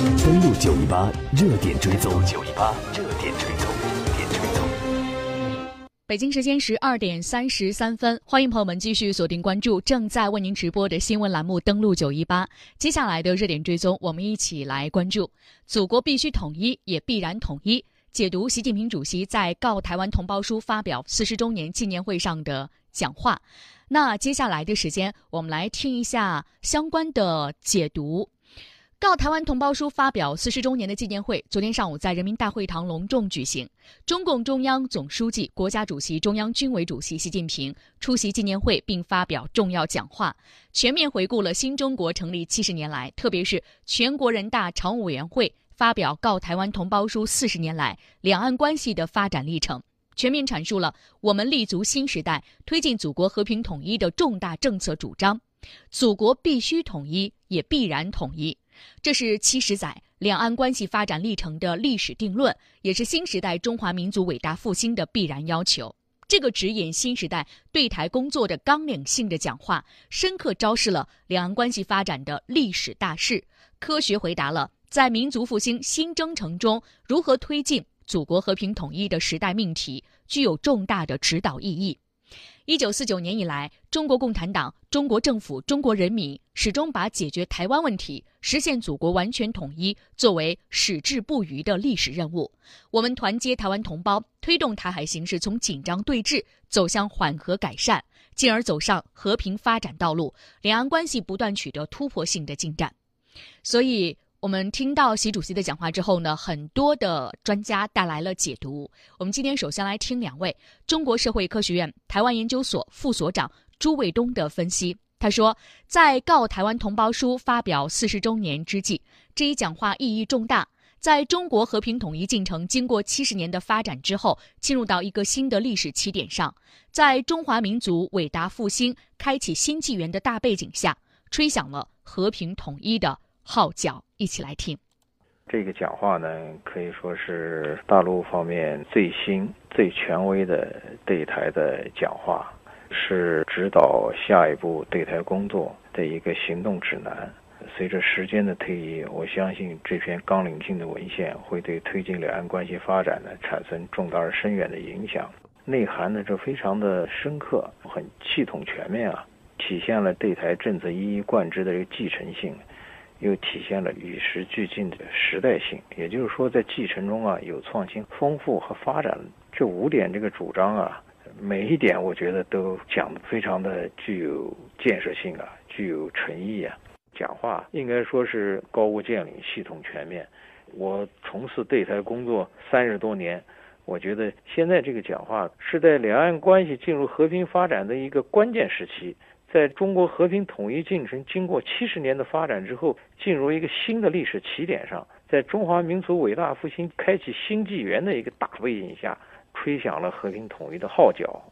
登录九一八热点追踪，九一八热点追踪，热点追踪。北京时间十二点三十三分，欢迎朋友们继续锁定关注正在为您直播的新闻栏目。登录九一八，接下来的热点追踪，我们一起来关注：祖国必须统一，也必然统一。解读习近平主席在《告台湾同胞书》发表四十周年纪念会上的讲话。那接下来的时间，我们来听一下相关的解读。《告台湾同胞书》发表四十周年的纪念会，昨天上午在人民大会堂隆重举行。中共中央总书记、国家主席、中央军委主席习近平出席纪念会并发表重要讲话，全面回顾了新中国成立七十年来，特别是全国人大常务委员会发表《告台湾同胞书》四十年来两岸关系的发展历程，全面阐述了我们立足新时代、推进祖国和平统一的重大政策主张。祖国必须统一，也必然统一。这是七十载两岸关系发展历程的历史定论，也是新时代中华民族伟大复兴的必然要求。这个指引新时代对台工作的纲领性的讲话，深刻昭示了两岸关系发展的历史大势，科学回答了在民族复兴新征程中如何推进祖国和平统一的时代命题，具有重大的指导意义。一九四九年以来，中国共产党、中国政府、中国人民始终把解决台湾问题、实现祖国完全统一作为矢志不渝的历史任务。我们团结台湾同胞，推动台海形势从紧张对峙走向缓和改善，进而走上和平发展道路，两岸关系不断取得突破性的进展。所以。我们听到习主席的讲话之后呢，很多的专家带来了解读。我们今天首先来听两位中国社会科学院台湾研究所副所长朱卫东的分析。他说，在《告台湾同胞书》发表四十周年之际，这一讲话意义重大。在中国和平统一进程经过七十年的发展之后，进入到一个新的历史起点上，在中华民族伟大复兴开启新纪元的大背景下，吹响了和平统一的。号角，一起来听。这个讲话呢，可以说是大陆方面最新、最权威的对台的讲话，是指导下一步对台工作的一个行动指南。随着时间的推移，我相信这篇纲领性的文献会对推进两岸关系发展呢产生重大而深远的影响。内涵呢，这非常的深刻，很系统全面啊，体现了对台政策一以贯之的这个继承性。又体现了与时俱进的时代性，也就是说，在继承中啊，有创新、丰富和发展这五点这个主张啊，每一点我觉得都讲得非常的具有建设性啊，具有诚意啊。讲话应该说是高屋建瓴、系统全面。我从事对台工作三十多年，我觉得现在这个讲话是在两岸关系进入和平发展的一个关键时期。在中国和平统一进程经过七十年的发展之后，进入一个新的历史起点上，在中华民族伟大复兴开启新纪元的一个大背景下，吹响了和平统一的号角。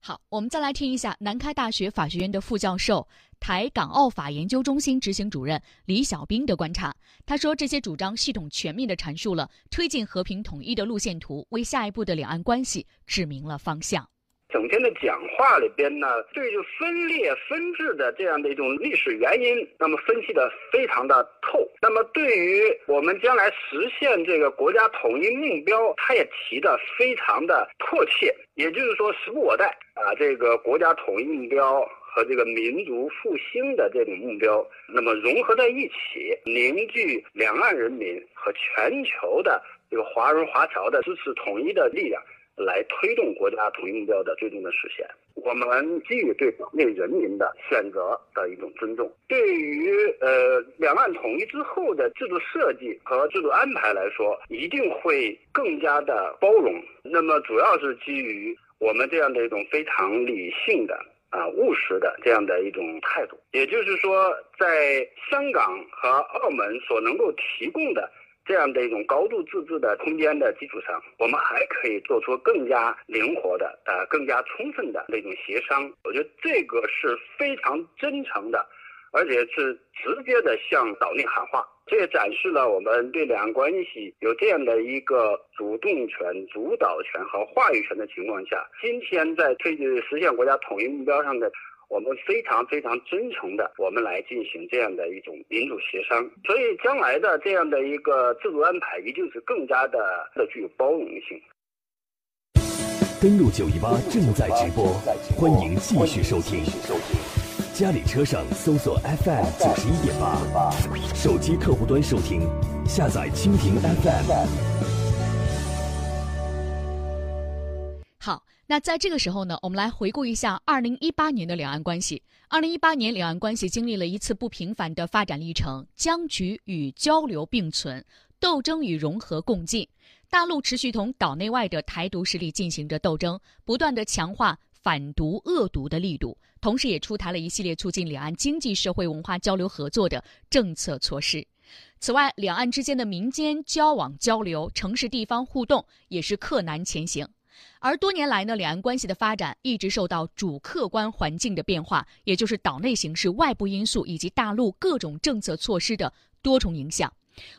好，我们再来听一下南开大学法学院的副教授、台港澳法研究中心执行主任李小兵的观察。他说，这些主张系统全面地阐述了推进和平统一的路线图，为下一步的两岸关系指明了方向。整天的讲话里边呢，对于分裂分治的这样的一种历史原因，那么分析的非常的透。那么对于我们将来实现这个国家统一目标，他也提的非常的迫切。也就是说，时不我待啊，这个国家统一目标和这个民族复兴的这种目标，那么融合在一起，凝聚两岸人民和全球的这个华人华侨的支持统一的力量。来推动国家统一目标的最终的实现。我们基于对岛内人民的选择的一种尊重，对于呃两岸统一之后的制度设计和制度安排来说，一定会更加的包容。那么主要是基于我们这样的一种非常理性的啊务实的这样的一种态度。也就是说，在香港和澳门所能够提供的。这样的一种高度自治的空间的基础上，我们还可以做出更加灵活的、呃更加充分的那种协商。我觉得这个是非常真诚的，而且是直接的向岛内喊话。这也展示了我们对两岸关系有这样的一个主动权、主导权和话语权的情况下，今天在推进实现国家统一目标上的。我们非常非常真诚的，我们来进行这样的一种民主协商。所以将来的这样的一个制度安排，一定是更加的的具有包容性。登录九一八正在直播，欢迎继续收听。家里车上搜索 FM 九十一点八，手机客户端收听，下载蜻蜓 FM。那在这个时候呢，我们来回顾一下二零一八年的两岸关系。二零一八年，两岸关系经历了一次不平凡的发展历程，僵局与交流并存，斗争与融合共进。大陆持续同岛内外的台独势力进行着斗争，不断的强化反独恶毒的力度，同时也出台了一系列促进两岸经济社会文化交流合作的政策措施。此外，两岸之间的民间交往交流、城市地方互动也是克难前行。而多年来呢，两岸关系的发展一直受到主客观环境的变化，也就是岛内形势、外部因素以及大陆各种政策措施的多重影响。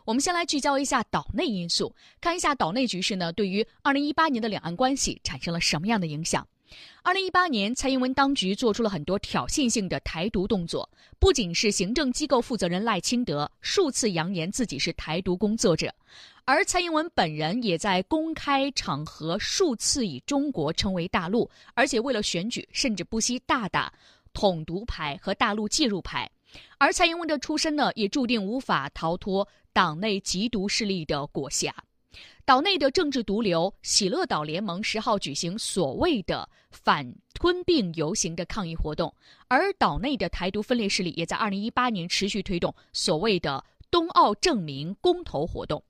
我们先来聚焦一下岛内因素，看一下岛内局势呢，对于二零一八年的两岸关系产生了什么样的影响？二零一八年，蔡英文当局做出了很多挑衅性的台独动作，不仅是行政机构负责人赖清德数次扬言自己是台独工作者，而蔡英文本人也在公开场合数次以中国称为大陆，而且为了选举，甚至不惜大打统独牌和大陆介入牌。而蔡英文的出身呢，也注定无法逃脱党内极独势力的裹挟。岛内的政治毒瘤喜乐岛联盟十号举行所谓的反吞并游行的抗议活动，而岛内的台独分裂势力也在二零一八年持续推动所谓的冬奥证明公投活动。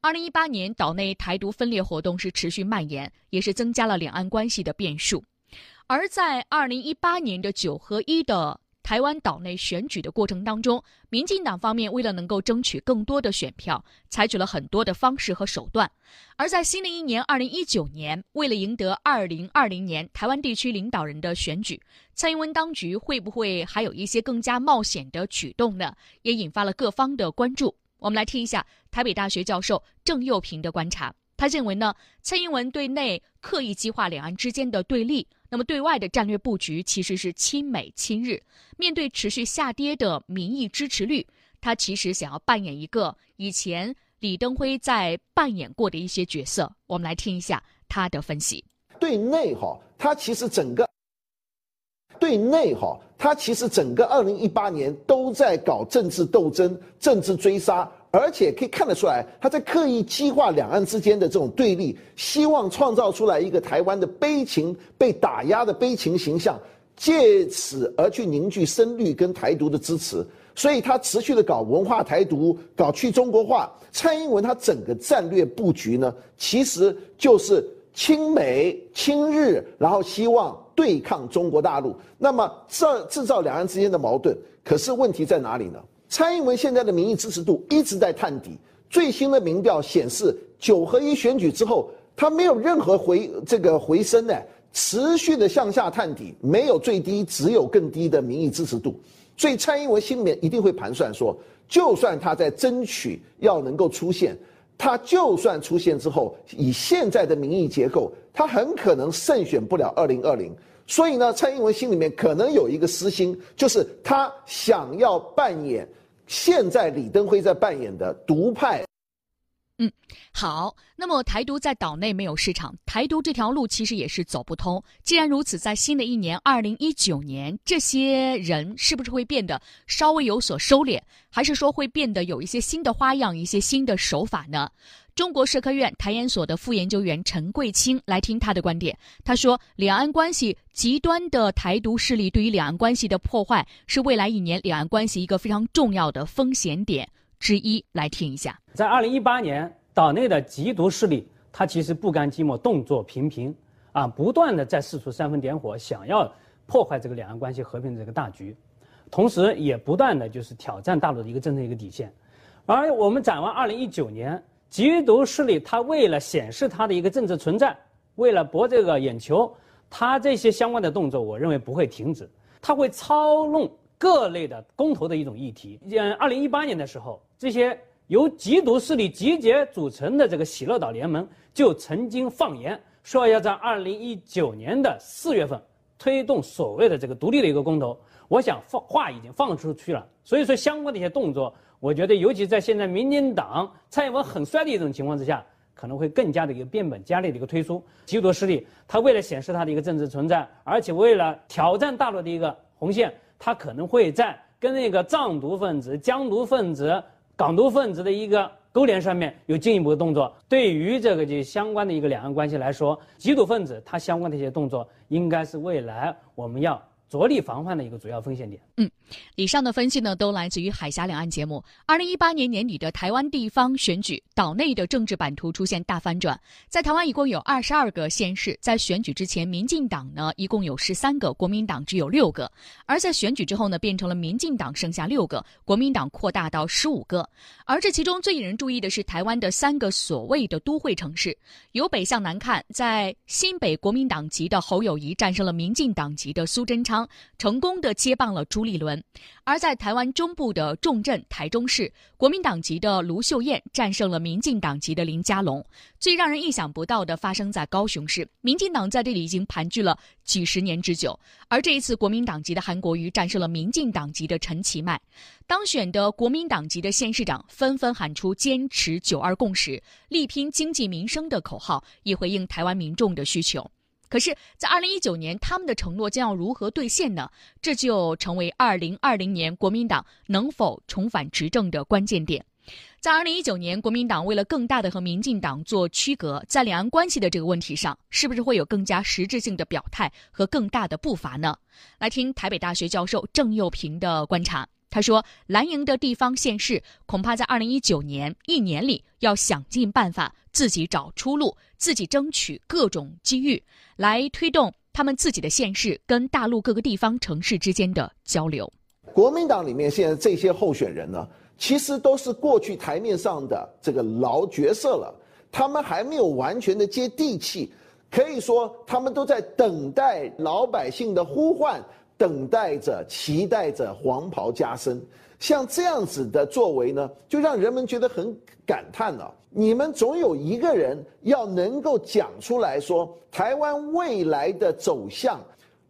二零一八年岛内台独分裂活动是持续蔓延，也是增加了两岸关系的变数。而在二零一八年的九合一的。台湾岛内选举的过程当中，民进党方面为了能够争取更多的选票，采取了很多的方式和手段。而在新的一年二零一九年，为了赢得二零二零年台湾地区领导人的选举，蔡英文当局会不会还有一些更加冒险的举动呢？也引发了各方的关注。我们来听一下台北大学教授郑佑平的观察。他认为呢，蔡英文对内刻意激化两岸之间的对立。那么，对外的战略布局其实是亲美亲日。面对持续下跌的民意支持率，他其实想要扮演一个以前李登辉在扮演过的一些角色。我们来听一下他的分析。对内哈，他其实整个对内哈，他其实整个二零一八年都在搞政治斗争、政治追杀。而且可以看得出来，他在刻意激化两岸之间的这种对立，希望创造出来一个台湾的悲情被打压的悲情形象，借此而去凝聚深绿跟台独的支持。所以他持续的搞文化台独，搞去中国化。蔡英文他整个战略布局呢，其实就是亲美亲日，然后希望对抗中国大陆。那么这制造两岸之间的矛盾，可是问题在哪里呢？蔡英文现在的民意支持度一直在探底，最新的民调显示，九合一选举之后，他没有任何回这个回升呢，持续的向下探底，没有最低，只有更低的民意支持度。所以蔡英文心里面一定会盘算说，就算他在争取要能够出现，他就算出现之后，以现在的民意结构，他很可能胜选不了二零二零。所以呢，蔡英文心里面可能有一个私心，就是他想要扮演现在李登辉在扮演的独派。嗯，好。那么台独在岛内没有市场，台独这条路其实也是走不通。既然如此，在新的一年二零一九年，这些人是不是会变得稍微有所收敛，还是说会变得有一些新的花样、一些新的手法呢？中国社科院台研所的副研究员陈桂清来听他的观点。他说，两岸关系极端的台独势力对于两岸关系的破坏，是未来一年两岸关系一个非常重要的风险点之一。来听一下，在二零一八年，岛内的极独势力，他其实不甘寂寞，动作频频，啊，不断的在四处煽风点火，想要破坏这个两岸关系和平的这个大局，同时也不断的就是挑战大陆的一个政策一个底线。而我们展望二零一九年。极独势力，他为了显示他的一个政治存在，为了博这个眼球，他这些相关的动作，我认为不会停止。他会操弄各类的公投的一种议题。嗯，二零一八年的时候，这些由极独势力集结组成的这个喜乐岛联盟就曾经放言说要在二零一九年的四月份推动所谓的这个独立的一个公投，我想放话已经放出去了。所以说相关的一些动作，我觉得尤其在现在民进党蔡英文很衰的一种情况之下，可能会更加的一个变本加厉的一个推出极独势力。他为了显示他的一个政治存在，而且为了挑战大陆的一个红线，他可能会在跟那个藏独分子、疆独分子、港独分子的一个。勾连上面有进一步的动作，对于这个就相关的一个两岸关系来说，极独分子他相关的一些动作，应该是未来我们要。着力防范的一个主要风险点。嗯，以上的分析呢，都来自于海峡两岸节目。二零一八年年底的台湾地方选举，岛内的政治版图出现大反转。在台湾一共有二十二个县市，在选举之前，民进党呢一共有十三个，国民党只有六个；而在选举之后呢，变成了民进党剩下六个，国民党扩大到十五个。而这其中最引人注意的是台湾的三个所谓的都会城市。由北向南看，在新北国民党籍的侯友谊战胜了民进党籍的苏贞昌。成功的接棒了朱立伦，而在台湾中部的重镇台中市，国民党籍的卢秀燕战胜了民进党籍的林佳龙。最让人意想不到的发生在高雄市，民进党在这里已经盘踞了几十年之久，而这一次国民党籍的韩国瑜战胜了民进党籍的陈其迈。当选的国民党籍的县市长纷纷喊出坚持九二共识、力拼经济民生的口号，以回应台湾民众的需求。可是，在二零一九年，他们的承诺将要如何兑现呢？这就成为二零二零年国民党能否重返执政的关键点。在二零一九年，国民党为了更大的和民进党做区隔，在两岸关系的这个问题上，是不是会有更加实质性的表态和更大的步伐呢？来听台北大学教授郑佑平的观察。他说，蓝营的地方县市恐怕在二零一九年一年里要想尽办法自己找出路，自己争取各种机遇。来推动他们自己的县市跟大陆各个地方城市之间的交流。国民党里面现在这些候选人呢，其实都是过去台面上的这个老角色了，他们还没有完全的接地气，可以说他们都在等待老百姓的呼唤，等待着、期待着黄袍加身。像这样子的作为呢，就让人们觉得很感叹了。你们总有一个人要能够讲出来说，台湾未来的走向，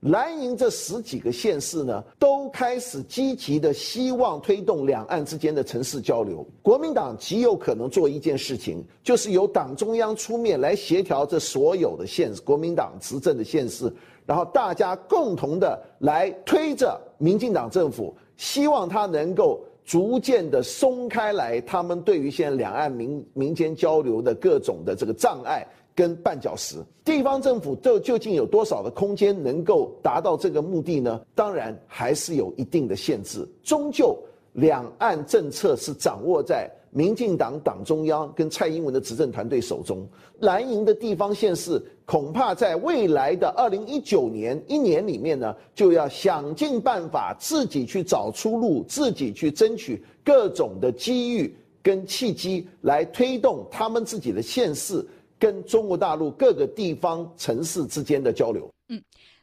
蓝营这十几个县市呢，都开始积极的希望推动两岸之间的城市交流。国民党极有可能做一件事情，就是由党中央出面来协调这所有的县市，国民党执政的县市，然后大家共同的来推着民进党政府，希望他能够。逐渐的松开来，他们对于现在两岸民民间交流的各种的这个障碍跟绊脚石，地方政府究究竟有多少的空间能够达到这个目的呢？当然还是有一定的限制，终究两岸政策是掌握在。民进党党中央跟蔡英文的执政团队手中，蓝营的地方县市恐怕在未来的二零一九年一年里面呢，就要想尽办法自己去找出路，自己去争取各种的机遇跟契机，来推动他们自己的县市跟中国大陆各个地方城市之间的交流。嗯。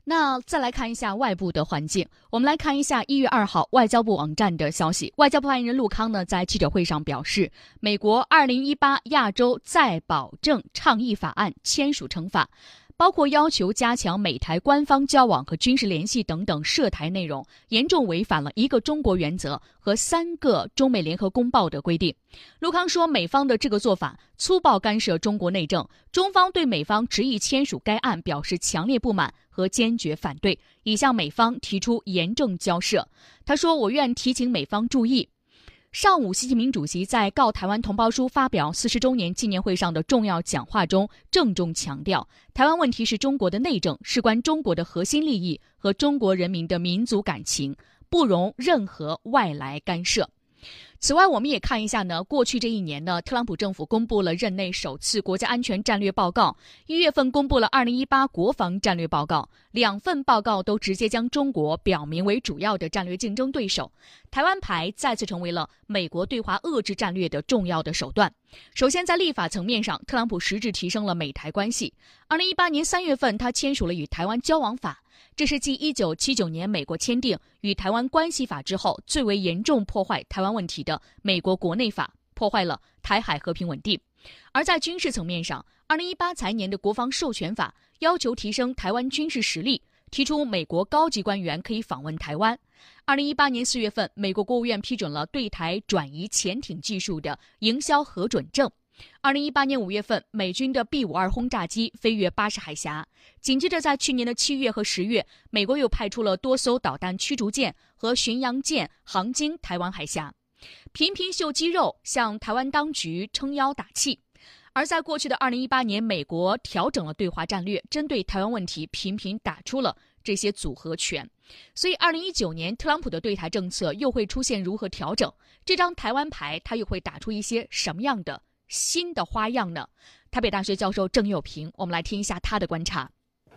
那再来看一下外部的环境，我们来看一下一月二号外交部网站的消息。外交部发言人陆康呢在记者会上表示，美国二零一八亚洲再保证倡议法案签署成法。包括要求加强美台官方交往和军事联系等等涉台内容，严重违反了一个中国原则和三个中美联合公报的规定。陆康说，美方的这个做法粗暴干涉中国内政，中方对美方执意签署该案表示强烈不满和坚决反对，已向美方提出严正交涉。他说，我愿提醒美方注意。上午，习近平主席在《告台湾同胞书》发表四十周年纪念会上的重要讲话中，郑重强调，台湾问题是中国的内政，事关中国的核心利益和中国人民的民族感情，不容任何外来干涉。此外，我们也看一下呢。过去这一年呢，特朗普政府公布了任内首次国家安全战略报告，一月份公布了二零一八国防战略报告，两份报告都直接将中国表明为主要的战略竞争对手，台湾牌再次成为了美国对华遏制战略的重要的手段。首先，在立法层面上，特朗普实质提升了美台关系。二零一八年三月份，他签署了与台湾交往法。这是继1979年美国签订《与台湾关系法》之后，最为严重破坏台湾问题的美国国内法，破坏了台海和平稳定。而在军事层面上，2018财年的国防授权法要求提升台湾军事实力，提出美国高级官员可以访问台湾。二零一八年四月份，美国国务院批准了对台转移潜艇技术的营销核准证。二零一八年五月份，美军的 B 五二轰炸机飞越巴士海峡。紧接着，在去年的七月和十月，美国又派出了多艘导弹驱逐舰和巡洋舰航经台湾海峡，频频秀肌肉，向台湾当局撑腰打气。而在过去的二零一八年，美国调整了对华战略，针对台湾问题频频打出了这些组合拳。所以，二零一九年特朗普的对台政策又会出现如何调整？这张台湾牌他又会打出一些什么样的新的花样呢？台北大学教授郑佑平，我们来听一下他的观察。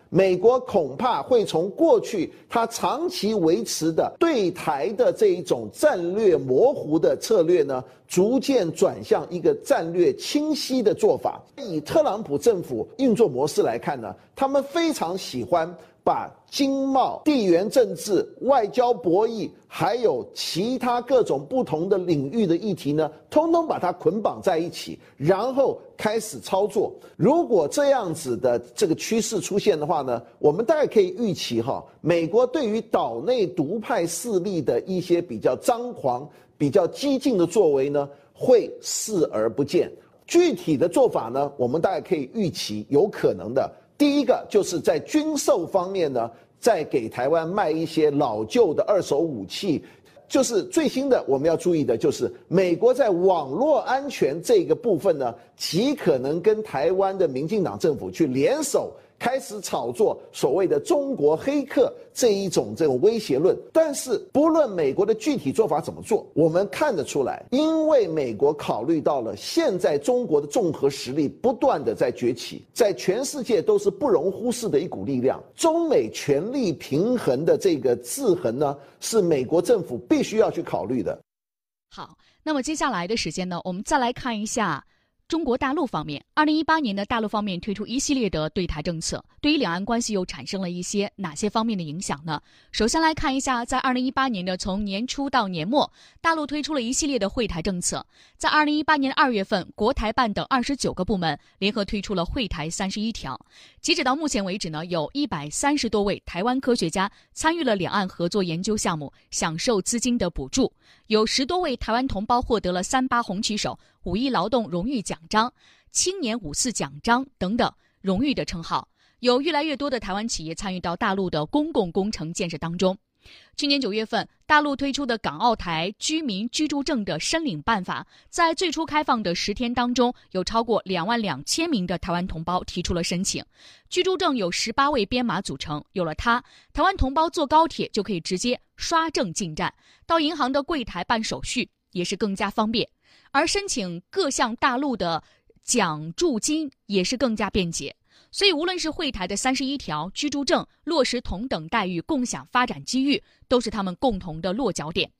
美国恐怕会从过去他长期维持的对台的这一种战略模糊的策略呢，逐渐转向一个战略清晰的做法。以特朗普政府运作模式来看呢，他们非常喜欢。把经贸、地缘政治、外交博弈，还有其他各种不同的领域的议题呢，通通把它捆绑在一起，然后开始操作。如果这样子的这个趋势出现的话呢，我们大概可以预期哈，美国对于岛内独派势力的一些比较张狂、比较激进的作为呢，会视而不见。具体的做法呢，我们大概可以预期有可能的。第一个就是在军售方面呢，在给台湾卖一些老旧的二手武器，就是最新的我们要注意的就是美国在网络安全这个部分呢，极可能跟台湾的民进党政府去联手。开始炒作所谓的中国黑客这一种这种威胁论，但是不论美国的具体做法怎么做，我们看得出来，因为美国考虑到了现在中国的综合实力不断的在崛起，在全世界都是不容忽视的一股力量。中美权力平衡的这个制衡呢，是美国政府必须要去考虑的。好，那么接下来的时间呢，我们再来看一下。中国大陆方面，二零一八年的大陆方面推出一系列的对台政策，对于两岸关系又产生了一些哪些方面的影响呢？首先来看一下，在二零一八年的从年初到年末，大陆推出了一系列的惠台政策。在二零一八年二月份，国台办等二十九个部门联合推出了惠台三十一条。截止到目前为止呢，有一百三十多位台湾科学家参与了两岸合作研究项目，享受资金的补助。有十多位台湾同胞获得了三八红旗手。五一劳动荣誉奖章、青年五四奖章等等荣誉的称号，有越来越多的台湾企业参与到大陆的公共工程建设当中。去年九月份，大陆推出的港澳台居民居住证的申领办法，在最初开放的十天当中，有超过两万两千名的台湾同胞提出了申请。居住证有十八位编码组成，有了它，台湾同胞坐高铁就可以直接刷证进站，到银行的柜台办手续也是更加方便。而申请各项大陆的奖助金也是更加便捷，所以无论是会台的三十一条居住证落实同等待遇、共享发展机遇，都是他们共同的落脚点。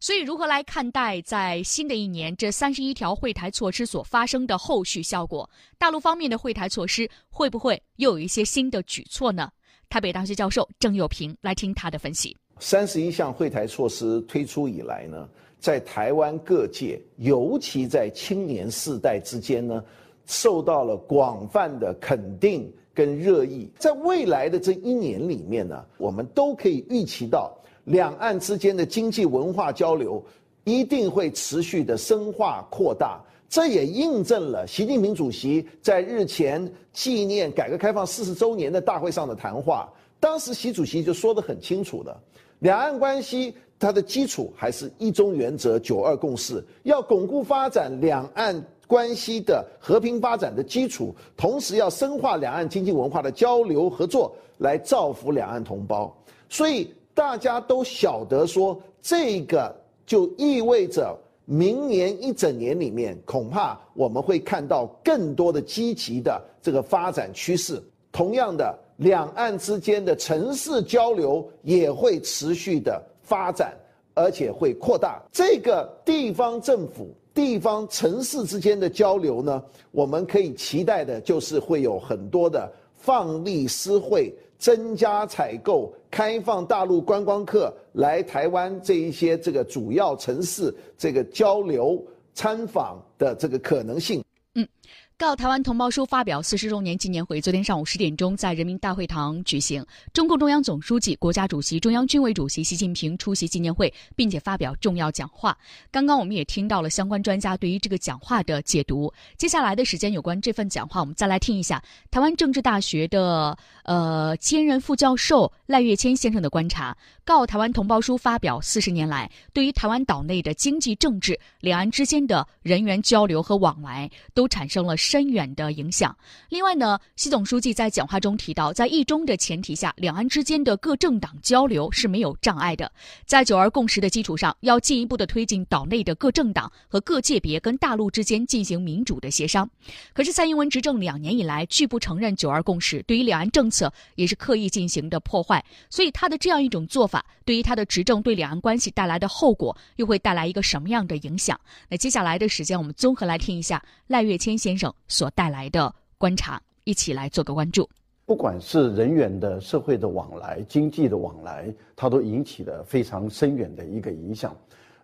所以，如何来看待在新的一年这三十一条会台措施所发生的后续效果？大陆方面的会台措施会不会又有一些新的举措呢？台北大学教授郑友平来听他的分析。三十一项会台措施推出以来呢？在台湾各界，尤其在青年世代之间呢，受到了广泛的肯定跟热议。在未来的这一年里面呢，我们都可以预期到，两岸之间的经济文化交流一定会持续的深化扩大。这也印证了习近平主席在日前纪念改革开放四十周年的大会上的谈话。当时习主席就说得很清楚了，两岸关系。它的基础还是一中原则、九二共识，要巩固发展两岸关系的和平发展的基础，同时要深化两岸经济文化的交流合作，来造福两岸同胞。所以大家都晓得说，这个就意味着明年一整年里面，恐怕我们会看到更多的积极的这个发展趋势。同样的，两岸之间的城市交流也会持续的。发展，而且会扩大这个地方政府、地方城市之间的交流呢。我们可以期待的就是会有很多的放利私会、增加采购、开放大陆观光客来台湾这一些这个主要城市这个交流参访的这个可能性。嗯。告台湾同胞书发表四十周年纪念会昨天上午十点钟在人民大会堂举行，中共中央总书记、国家主席、中央军委主席习近平出席纪念会，并且发表重要讲话。刚刚我们也听到了相关专家对于这个讲话的解读。接下来的时间，有关这份讲话，我们再来听一下台湾政治大学的呃兼任副教授赖月谦先生的观察。告台湾同胞书发表四十年来，对于台湾岛内的经济、政治、两岸之间的人员交流和往来，都产生了。深远的影响。另外呢，习总书记在讲话中提到，在一中的前提下，两岸之间的各政党交流是没有障碍的。在九二共识的基础上，要进一步的推进岛内的各政党和各界别跟大陆之间进行民主的协商。可是蔡英文执政两年以来，拒不承认九二共识，对于两岸政策也是刻意进行的破坏。所以他的这样一种做法，对于他的执政对两岸关系带来的后果，又会带来一个什么样的影响？那接下来的时间，我们综合来听一下赖月谦先生。所带来的观察，一起来做个关注。不管是人员的社会的往来、经济的往来，它都引起了非常深远的一个影响。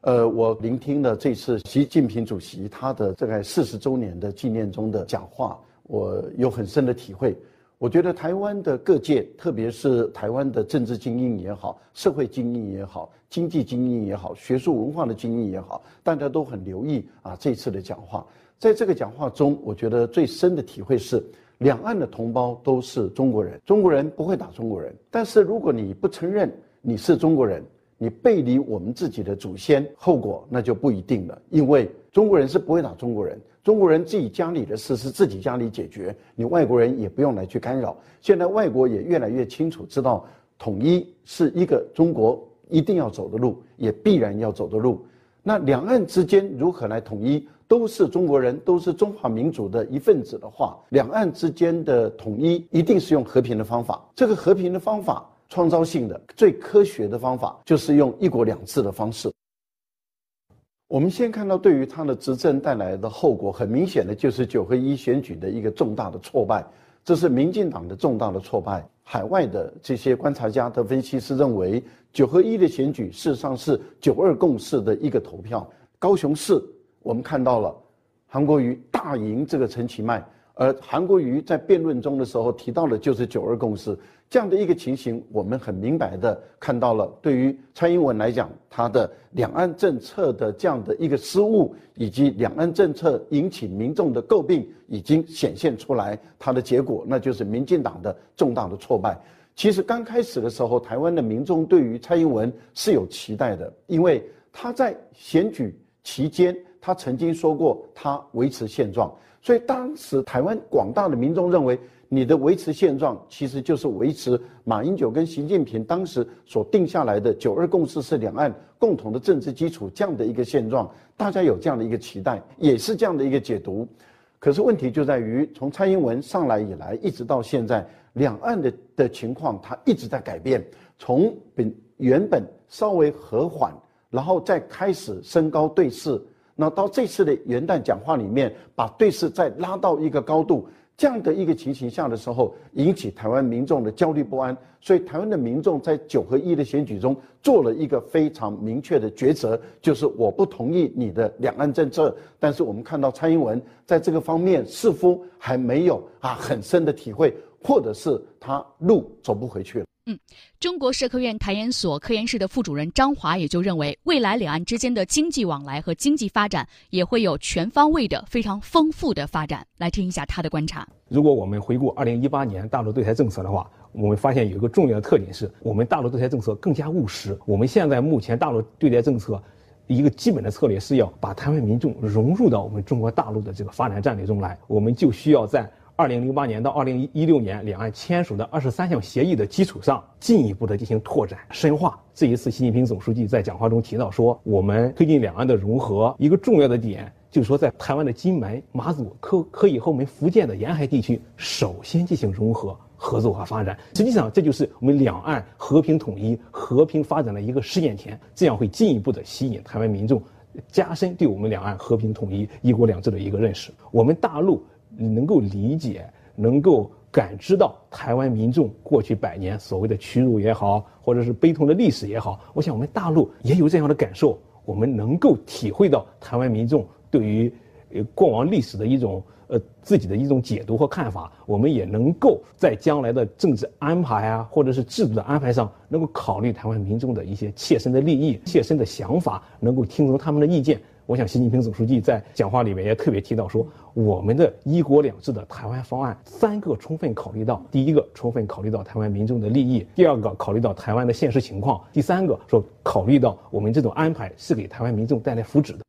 呃，我聆听了这次习近平主席他的这个四十周年的纪念中的讲话，我有很深的体会。我觉得台湾的各界，特别是台湾的政治精英也好、社会精英也好、经济精英也好、学术文化的精英也好，大家都很留意啊这次的讲话。在这个讲话中，我觉得最深的体会是，两岸的同胞都是中国人，中国人不会打中国人。但是如果你不承认你是中国人，你背离我们自己的祖先，后果那就不一定了。因为中国人是不会打中国人，中国人自己家里的事是自己家里解决，你外国人也不用来去干扰。现在外国也越来越清楚知道，统一是一个中国一定要走的路，也必然要走的路。那两岸之间如何来统一？都是中国人，都是中华民族的一份子的话，两岸之间的统一一定是用和平的方法。这个和平的方法，创造性的、最科学的方法，就是用一国两制的方式。我们先看到，对于他的执政带来的后果，很明显的就是九合一选举的一个重大的挫败，这是民进党的重大的挫败。海外的这些观察家的分析师认为，九合一的选举事实上是九二共识的一个投票。高雄市。我们看到了韩国瑜大赢这个陈其迈，而韩国瑜在辩论中的时候提到的就是九二共识这样的一个情形，我们很明白的看到了。对于蔡英文来讲，他的两岸政策的这样的一个失误，以及两岸政策引起民众的诟病，已经显现出来，它的结果那就是民进党的重大的挫败。其实刚开始的时候，台湾的民众对于蔡英文是有期待的，因为他在选举期间。他曾经说过，他维持现状，所以当时台湾广大的民众认为，你的维持现状其实就是维持马英九跟习近平当时所定下来的“九二共识”是两岸共同的政治基础这样的一个现状，大家有这样的一个期待，也是这样的一个解读。可是问题就在于，从蔡英文上来以来，一直到现在，两岸的的情况它一直在改变，从本原本稍微和缓，然后再开始升高对视。那到这次的元旦讲话里面，把对视再拉到一个高度，这样的一个情形下的时候，引起台湾民众的焦虑不安。所以台湾的民众在九合一的选举中做了一个非常明确的抉择，就是我不同意你的两岸政策。但是我们看到蔡英文在这个方面似乎还没有啊很深的体会，或者是他路走不回去了。嗯，中国社科院台研所科研室的副主任张华也就认为，未来两岸之间的经济往来和经济发展也会有全方位的、非常丰富的发展。来听一下他的观察。如果我们回顾二零一八年大陆对台政策的话，我们发现有一个重要的特点是，我们大陆对台政策更加务实。我们现在目前大陆对台政策一个基本的策略是要把台湾民众融入到我们中国大陆的这个发展战略中来，我们就需要在。二零零八年到二零一六年，两岸签署的二十三项协议的基础上，进一步的进行拓展深化。这一次，习近平总书记在讲话中提到说，我们推进两岸的融合，一个重要的点就是说，在台湾的金门、马祖可可以和我们福建的沿海地区首先进行融合、合作和发展。实际上，这就是我们两岸和平统一、和平发展的一个试验田，这样会进一步的吸引台湾民众，加深对我们两岸和平统一、一国两制的一个认识。我们大陆。你能够理解、能够感知到台湾民众过去百年所谓的屈辱也好，或者是悲痛的历史也好，我想我们大陆也有这样的感受。我们能够体会到台湾民众对于呃过往历史的一种呃自己的一种解读和看法，我们也能够在将来的政治安排啊，或者是制度的安排上，能够考虑台湾民众的一些切身的利益、切身的想法，能够听从他们的意见。我想，习近平总书记在讲话里面也特别提到说，我们的一国两制的台湾方案，三个充分考虑到：第一个，充分考虑到台湾民众的利益；第二个，考虑到台湾的现实情况；第三个，说考虑到我们这种安排是给台湾民众带来福祉的。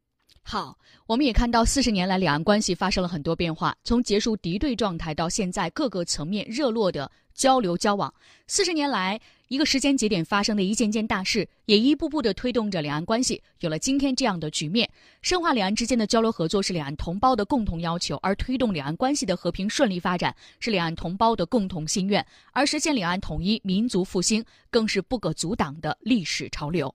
好，我们也看到四十年来两岸关系发生了很多变化，从结束敌对状态到现在各个层面热络的交流交往。四十年来，一个时间节点发生的一件件大事，也一步步地推动着两岸关系有了今天这样的局面。深化两岸之间的交流合作是两岸同胞的共同要求，而推动两岸关系的和平顺利发展是两岸同胞的共同心愿，而实现两岸统一、民族复兴更是不可阻挡的历史潮流。